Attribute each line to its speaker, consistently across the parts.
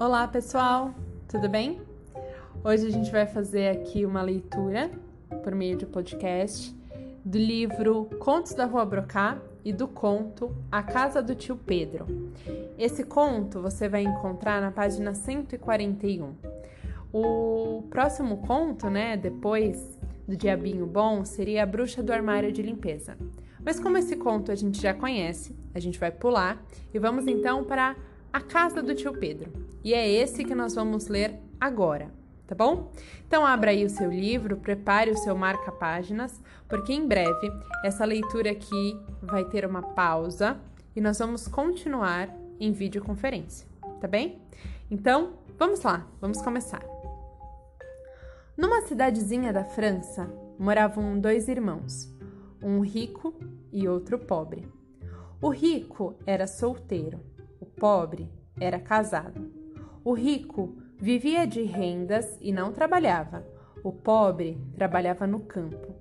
Speaker 1: Olá, pessoal, tudo bem? Hoje a gente vai fazer aqui uma leitura por meio de podcast do livro Contos da Rua Brocá e do conto A Casa do Tio Pedro. Esse conto você vai encontrar na página 141. O próximo conto, né, depois do Diabinho Bom, seria A Bruxa do Armário de Limpeza. Mas como esse conto a gente já conhece, a gente vai pular e vamos então para A Casa do Tio Pedro. E é esse que nós vamos ler agora, tá bom? Então abra aí o seu livro, prepare o seu marca-páginas, porque em breve essa leitura aqui vai ter uma pausa e nós vamos continuar em videoconferência, tá bem? Então, vamos lá, vamos começar. Numa cidadezinha da França moravam dois irmãos, um rico e outro pobre. O rico era solteiro, o pobre era casado. O rico vivia de rendas e não trabalhava. O pobre trabalhava no campo.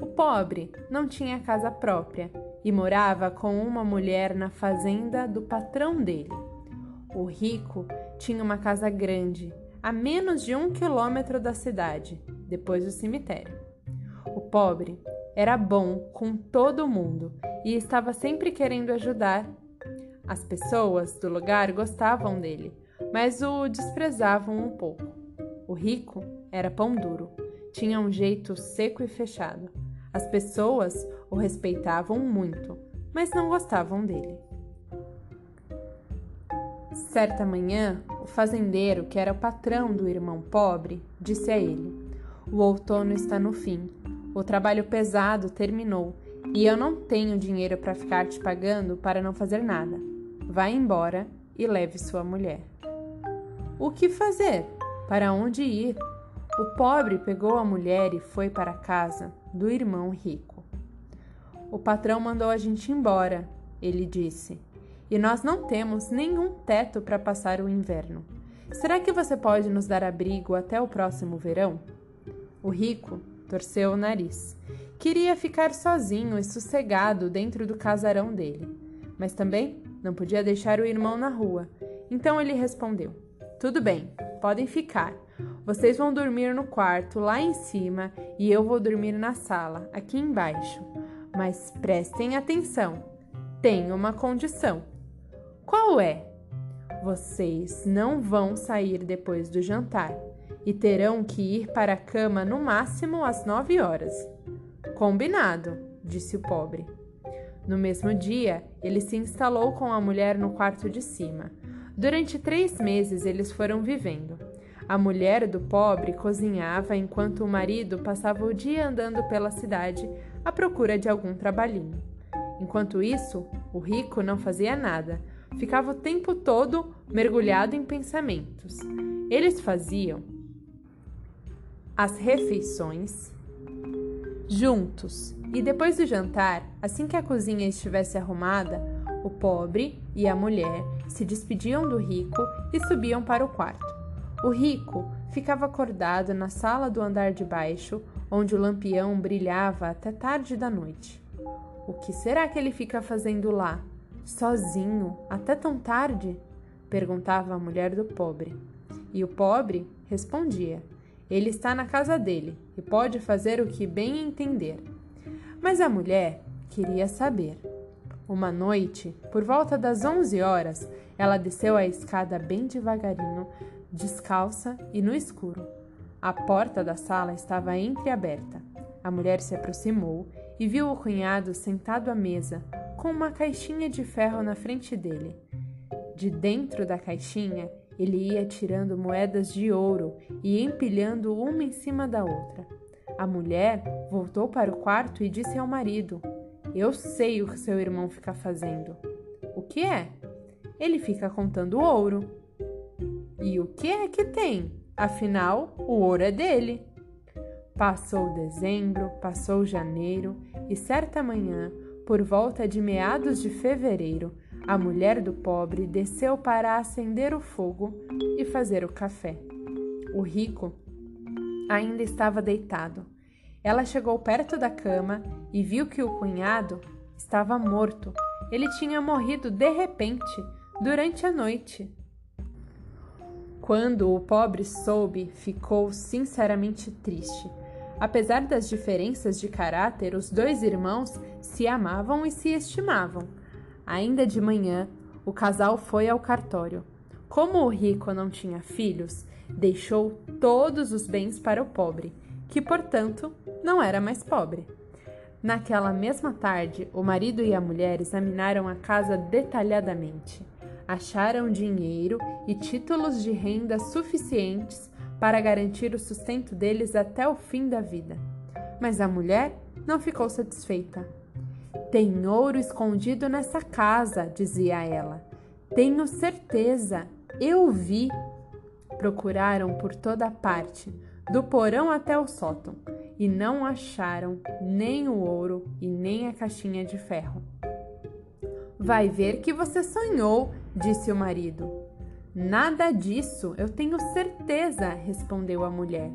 Speaker 1: O pobre não tinha casa própria e morava com uma mulher na fazenda do patrão dele. O rico tinha uma casa grande, a menos de um quilômetro da cidade, depois do cemitério. O pobre era bom com todo mundo e estava sempre querendo ajudar. As pessoas do lugar gostavam dele mas o desprezavam um pouco. O rico era pão duro, tinha um jeito seco e fechado. As pessoas o respeitavam muito, mas não gostavam dele. Certa manhã, o fazendeiro, que era o patrão do irmão pobre, disse a ele: O outono está no fim. O trabalho pesado terminou e eu não tenho dinheiro para ficar te pagando para não fazer nada. Vá embora e leve sua mulher. O que fazer? Para onde ir? O pobre pegou a mulher e foi para a casa do irmão rico. O patrão mandou a gente embora, ele disse, e nós não temos nenhum teto para passar o inverno. Será que você pode nos dar abrigo até o próximo verão? O rico torceu o nariz. Queria ficar sozinho e sossegado dentro do casarão dele, mas também não podia deixar o irmão na rua. Então ele respondeu: tudo bem, podem ficar. Vocês vão dormir no quarto lá em cima e eu vou dormir na sala, aqui embaixo. Mas prestem atenção, tenho uma condição. Qual é? Vocês não vão sair depois do jantar e terão que ir para a cama no máximo às nove horas. Combinado, disse o pobre. No mesmo dia, ele se instalou com a mulher no quarto de cima. Durante três meses eles foram vivendo. A mulher do pobre cozinhava enquanto o marido passava o dia andando pela cidade à procura de algum trabalhinho. Enquanto isso, o rico não fazia nada, ficava o tempo todo mergulhado em pensamentos. Eles faziam as refeições juntos e depois do jantar, assim que a cozinha estivesse arrumada, o pobre e a mulher se despediam do rico e subiam para o quarto. O rico ficava acordado na sala do andar de baixo, onde o lampião brilhava até tarde da noite. O que será que ele fica fazendo lá, sozinho, até tão tarde? perguntava a mulher do pobre. E o pobre respondia: Ele está na casa dele e pode fazer o que bem entender. Mas a mulher queria saber. Uma noite, por volta das onze horas, ela desceu a escada bem devagarinho, descalça e no escuro. A porta da sala estava entreaberta. A mulher se aproximou e viu o cunhado sentado à mesa, com uma caixinha de ferro na frente dele. De dentro da caixinha, ele ia tirando moedas de ouro e empilhando uma em cima da outra. A mulher voltou para o quarto e disse ao marido: eu sei o que seu irmão fica fazendo. O que é? Ele fica contando ouro. E o que é que tem? Afinal, o ouro é dele. Passou dezembro, passou janeiro e certa manhã, por volta de meados de fevereiro, a mulher do pobre desceu para acender o fogo e fazer o café. O rico ainda estava deitado. Ela chegou perto da cama e viu que o cunhado estava morto. Ele tinha morrido de repente durante a noite. Quando o pobre soube, ficou sinceramente triste. Apesar das diferenças de caráter, os dois irmãos se amavam e se estimavam. Ainda de manhã, o casal foi ao cartório. Como o rico não tinha filhos, deixou todos os bens para o pobre, que, portanto, não era mais pobre. Naquela mesma tarde, o marido e a mulher examinaram a casa detalhadamente. Acharam dinheiro e títulos de renda suficientes para garantir o sustento deles até o fim da vida. Mas a mulher não ficou satisfeita. Tem ouro escondido nessa casa, dizia ela. Tenho certeza, eu vi. Procuraram por toda parte, do porão até o sótão, e não acharam nem o ouro e nem a caixinha de ferro. Vai ver que você sonhou, disse o marido. Nada disso, eu tenho certeza, respondeu a mulher.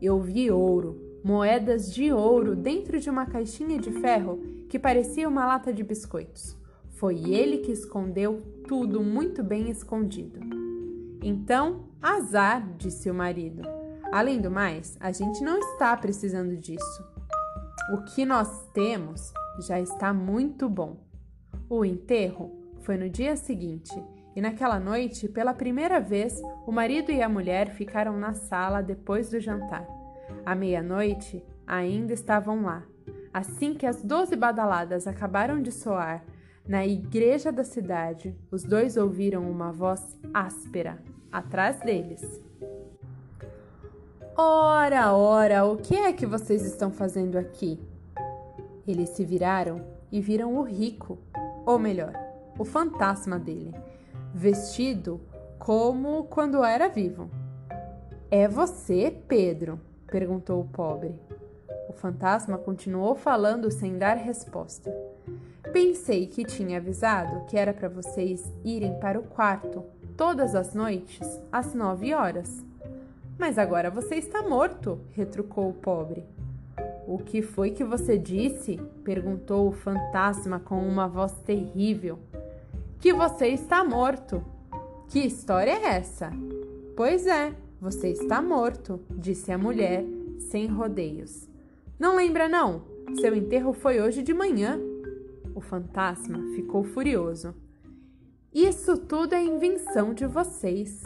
Speaker 1: Eu vi ouro, moedas de ouro dentro de uma caixinha de ferro que parecia uma lata de biscoitos. Foi ele que escondeu tudo muito bem escondido. Então, azar, disse o marido. Além do mais, a gente não está precisando disso. O que nós temos já está muito bom. O enterro foi no dia seguinte e naquela noite, pela primeira vez, o marido e a mulher ficaram na sala depois do jantar. À meia-noite, ainda estavam lá. Assim que as doze badaladas acabaram de soar, na igreja da cidade, os dois ouviram uma voz áspera atrás deles. Ora, ora, o que é que vocês estão fazendo aqui? Eles se viraram e viram o rico, ou melhor, o fantasma dele, vestido como quando era vivo. É você, Pedro? perguntou o pobre. O fantasma continuou falando sem dar resposta. Pensei que tinha avisado que era para vocês irem para o quarto todas as noites às nove horas. Mas agora você está morto, retrucou o pobre. O que foi que você disse? perguntou o fantasma com uma voz terrível. Que você está morto. Que história é essa? Pois é, você está morto, disse a mulher, sem rodeios. Não lembra, não? Seu enterro foi hoje de manhã. O fantasma ficou furioso. Isso tudo é invenção de vocês,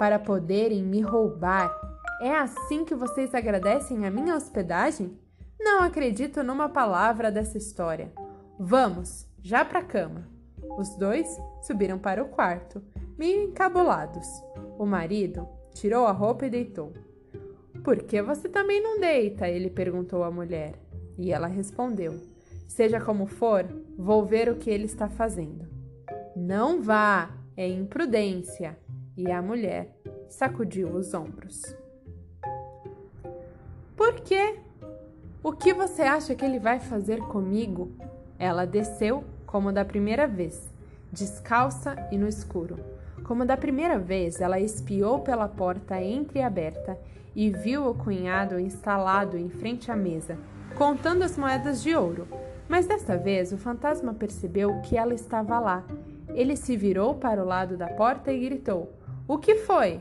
Speaker 1: para poderem me roubar. É assim que vocês agradecem a minha hospedagem? Não acredito numa palavra dessa história. Vamos, já para a cama. Os dois subiram para o quarto, meio encabulados. O marido tirou a roupa e deitou. Por que você também não deita? Ele perguntou à mulher. E ela respondeu: Seja como for, vou ver o que ele está fazendo. Não vá, é imprudência. E a mulher sacudiu os ombros. Por quê? O que você acha que ele vai fazer comigo? Ela desceu como da primeira vez, descalça e no escuro. Como da primeira vez, ela espiou pela porta entreaberta e viu o cunhado instalado em frente à mesa, contando as moedas de ouro. Mas desta vez o fantasma percebeu que ela estava lá ele se virou para o lado da porta e gritou: O que foi?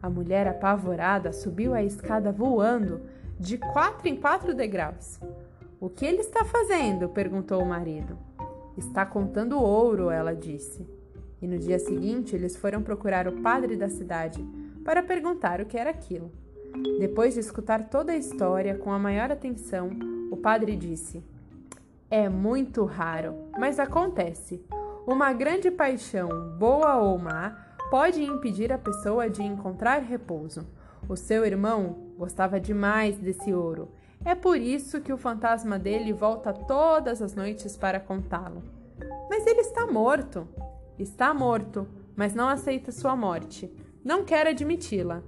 Speaker 1: A mulher, apavorada, subiu a escada voando de quatro em quatro degraus. O que ele está fazendo? perguntou o marido. Está contando ouro, ela disse. E no dia seguinte eles foram procurar o padre da cidade para perguntar o que era aquilo. Depois de escutar toda a história com a maior atenção, o padre disse: É muito raro, mas acontece. Uma grande paixão, boa ou má, pode impedir a pessoa de encontrar repouso. O seu irmão gostava demais desse ouro. É por isso que o fantasma dele volta todas as noites para contá-lo. Mas ele está morto. Está morto, mas não aceita sua morte. Não quer admiti-la.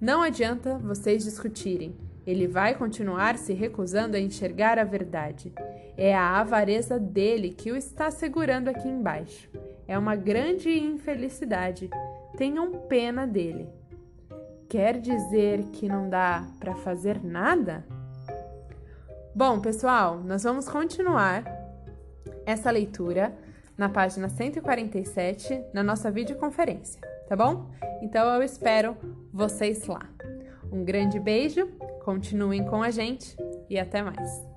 Speaker 1: Não adianta vocês discutirem. Ele vai continuar se recusando a enxergar a verdade. É a avareza dele que o está segurando aqui embaixo. É uma grande infelicidade. Tenham pena dele. Quer dizer que não dá para fazer nada? Bom, pessoal, nós vamos continuar essa leitura na página 147 na nossa videoconferência. tá bom? Então eu espero vocês lá. Um grande beijo, continuem com a gente e até mais.